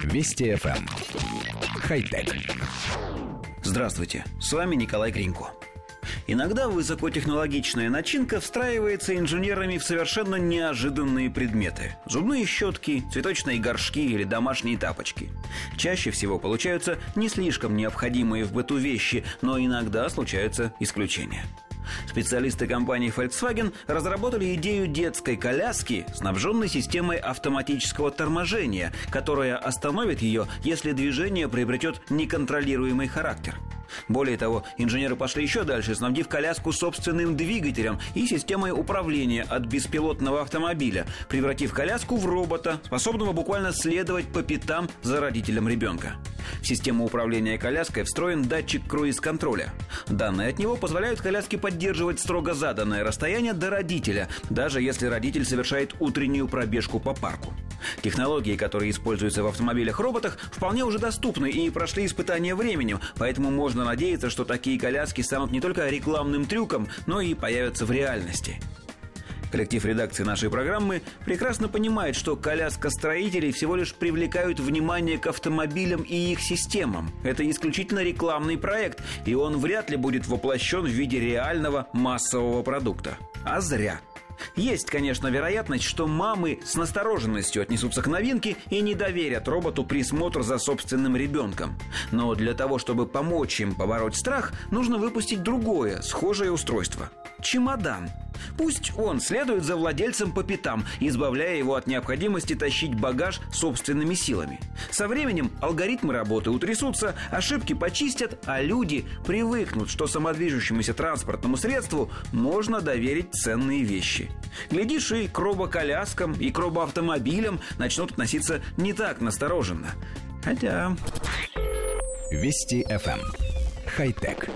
Вести FM. Эм. Хай-тек. Здравствуйте, с вами Николай Гринько. Иногда высокотехнологичная начинка встраивается инженерами в совершенно неожиданные предметы. Зубные щетки, цветочные горшки или домашние тапочки. Чаще всего получаются не слишком необходимые в быту вещи, но иногда случаются исключения. Специалисты компании Volkswagen разработали идею детской коляски, снабженной системой автоматического торможения, которая остановит ее, если движение приобретет неконтролируемый характер. Более того, инженеры пошли еще дальше, снабдив коляску собственным двигателем и системой управления от беспилотного автомобиля, превратив коляску в робота, способного буквально следовать по пятам за родителем ребенка. В систему управления коляской встроен датчик круиз-контроля. Данные от него позволяют коляске поддерживать строго заданное расстояние до родителя, даже если родитель совершает утреннюю пробежку по парку. Технологии, которые используются в автомобилях-роботах, вполне уже доступны и прошли испытания временем, поэтому можно надеяться, что такие коляски станут не только рекламным трюком, но и появятся в реальности. Коллектив редакции нашей программы прекрасно понимает, что коляска строителей всего лишь привлекают внимание к автомобилям и их системам. Это исключительно рекламный проект, и он вряд ли будет воплощен в виде реального массового продукта. А зря. Есть, конечно, вероятность, что мамы с настороженностью отнесутся к новинке и не доверят роботу присмотр за собственным ребенком. Но для того, чтобы помочь им побороть страх, нужно выпустить другое, схожее устройство. Чемодан. Пусть он следует за владельцем по пятам, избавляя его от необходимости тащить багаж собственными силами. Со временем алгоритмы работы утрясутся, ошибки почистят, а люди привыкнут, что самодвижущемуся транспортному средству можно доверить ценные вещи. Глядишь, и к робоколяскам, и к робоавтомобилям начнут относиться не так настороженно. Хотя... Вести FM. Эм. Хай-тек.